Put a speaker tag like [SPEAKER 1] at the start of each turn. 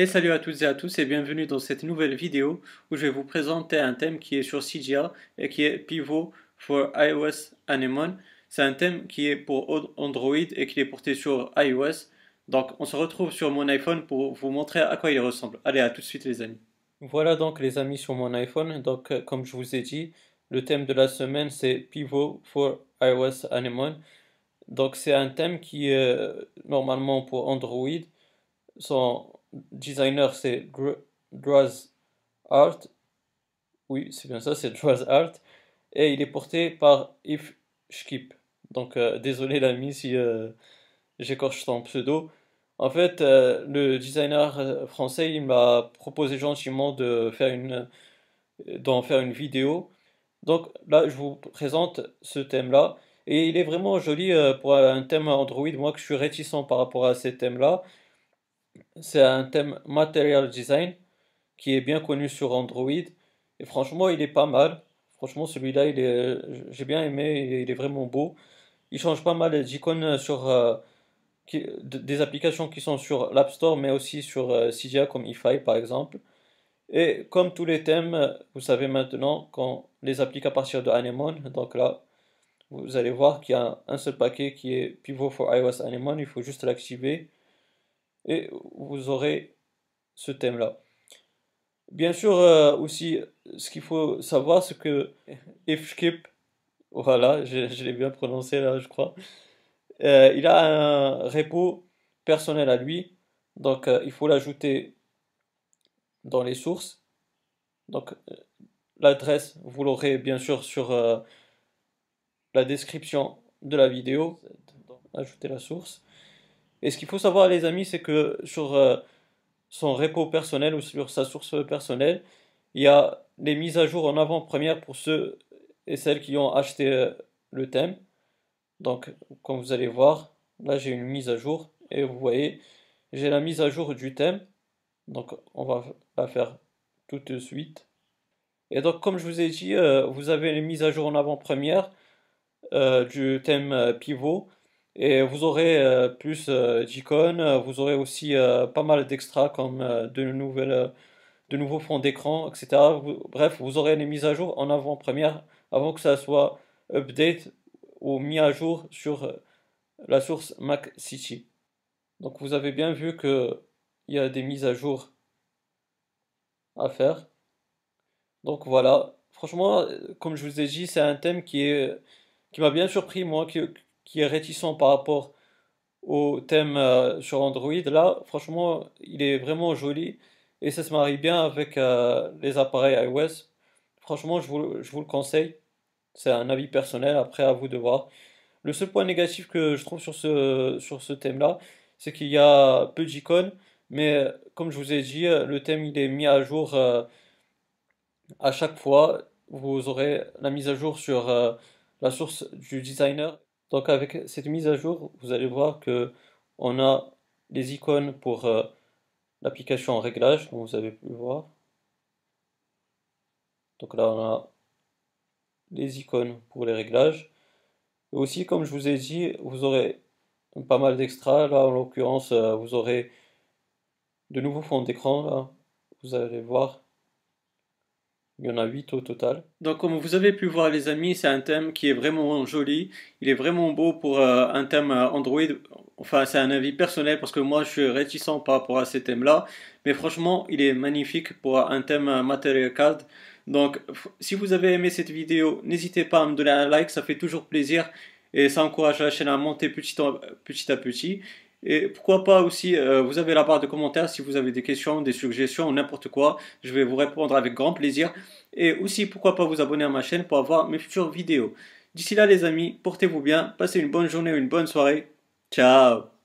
[SPEAKER 1] Et salut à toutes et à tous et bienvenue dans cette nouvelle vidéo où je vais vous présenter un thème qui est sur CGA et qui est Pivot for iOS Anemone. C'est un thème qui est pour Android et qui est porté sur iOS. Donc on se retrouve sur mon iPhone pour vous montrer à quoi il ressemble. Allez, à tout de suite les amis. Voilà donc les amis sur mon iPhone. Donc euh, comme je vous ai dit, le thème de la semaine c'est Pivot for iOS Anemone. Donc c'est un thème qui est euh, normalement pour Android. Son designer c'est Draz Art. Oui, c'est bien ça, c'est Draz Art. Et il est porté par If Skip. Donc euh, désolé l'ami si euh, j'écorche son pseudo. En fait, le designer français, il m'a proposé gentiment de faire une d'en faire une vidéo. Donc là, je vous présente ce thème-là. Et il est vraiment joli euh, pour un thème Android. Moi, je suis réticent par rapport à ces thèmes-là. C'est un thème Material Design qui est bien connu sur Android. Et franchement, il est pas mal. Franchement, celui-là, j'ai bien aimé. Il est vraiment beau. Il change pas mal d'icônes sur euh, des applications qui sont sur l'App Store, mais aussi sur euh, comme iFi par exemple. Et comme tous les thèmes, vous savez maintenant qu'on les applique à partir de Anemone. Donc là, vous allez voir qu'il y a un seul paquet qui est Pivot for iOS Anemone, il faut juste l'activer et vous aurez ce thème là. Bien sûr euh, aussi ce qu'il faut savoir c'est que ifskip voilà je, l'ai bien prononcé là je crois euh, il a un repo personnel à lui donc euh, il faut l'ajouter dans les sources donc l'adresse vous l'aurez bien sûr sur la description de la vidéo, ajouter la source. Et ce qu'il faut savoir les amis, c'est que sur euh, son repo personnel ou sur sa source personnelle, il y a les mises à jour en avant-première pour ceux et celles qui ont acheté euh, le thème. Donc, comme vous allez voir, là j'ai une mise à jour et vous voyez, j'ai la mise à jour du thème. Donc, on va la faire tout de suite. Et donc, comme je vous ai dit, euh, vous avez les mises à jour en avant-première du thème pivot. Et vous aurez euh, plus d'icônes, vous aurez aussi pas mal d'extras comme de, nouvelles, de nouveaux fonds d'écran, etc. bref, vous aurez les mises à jour en avant-première avant que ça soit update ou mis à jour sur la source Mac City. Donc vous avez bien vu que il y a des mises à jour à faire. Donc voilà, franchement, comme je vous ai dit, c'est un thème qui est qui m'a bien surpris, moi, qui, qui, est réticent par rapport au thème euh, sur Android. Là, franchement, il est vraiment joli et ça se marie bien avec euh, les appareils iOS. Franchement, je vous, je vous le conseille. C'est un avis personnel, après à vous de voir. Le seul point négatif que je trouve sur ce, sur ce thème-là, c'est qu'il y a peu d'icônes, mais comme je vous ai dit, le thème il est mis à jour euh, à chaque fois. Vous aurez la mise à jour sur la source du designer. Donc avec cette mise à jour, vous allez voir que on a les icônes pour euh, l'application réglage, comme vous avez pu voir. Donc là, on a les icônes pour les réglages. Et aussi, comme je vous ai dit, vous aurez pas mal d'extras. Là, en l'occurrence, euh, vous aurez de nouveaux fonds d'écran. Vous allez voir il y en a 8 au total. Donc comme vous avez pu voir les amis, c'est un thème qui est vraiment joli. Il est vraiment beau pour euh, un thème euh, Android. Enfin c'est un avis personnel parce que moi je suis réticent par rapport à ces thèmes-là. Mais franchement il est magnifique pour un thème euh, Material Card. Donc si vous avez aimé cette vidéo, n'hésitez pas à me donner un like, ça fait toujours plaisir. Et ça encourage la chaîne à monter petit, petit à petit. Et pourquoi pas aussi, euh, vous avez la barre de commentaires si vous avez des questions, des suggestions, n'importe quoi. Je vais vous répondre avec grand plaisir. Et aussi, pourquoi pas vous abonner à ma chaîne pour avoir mes futures vidéos. D'ici là, les amis, portez-vous bien, passez une bonne journée ou une bonne soirée. Ciao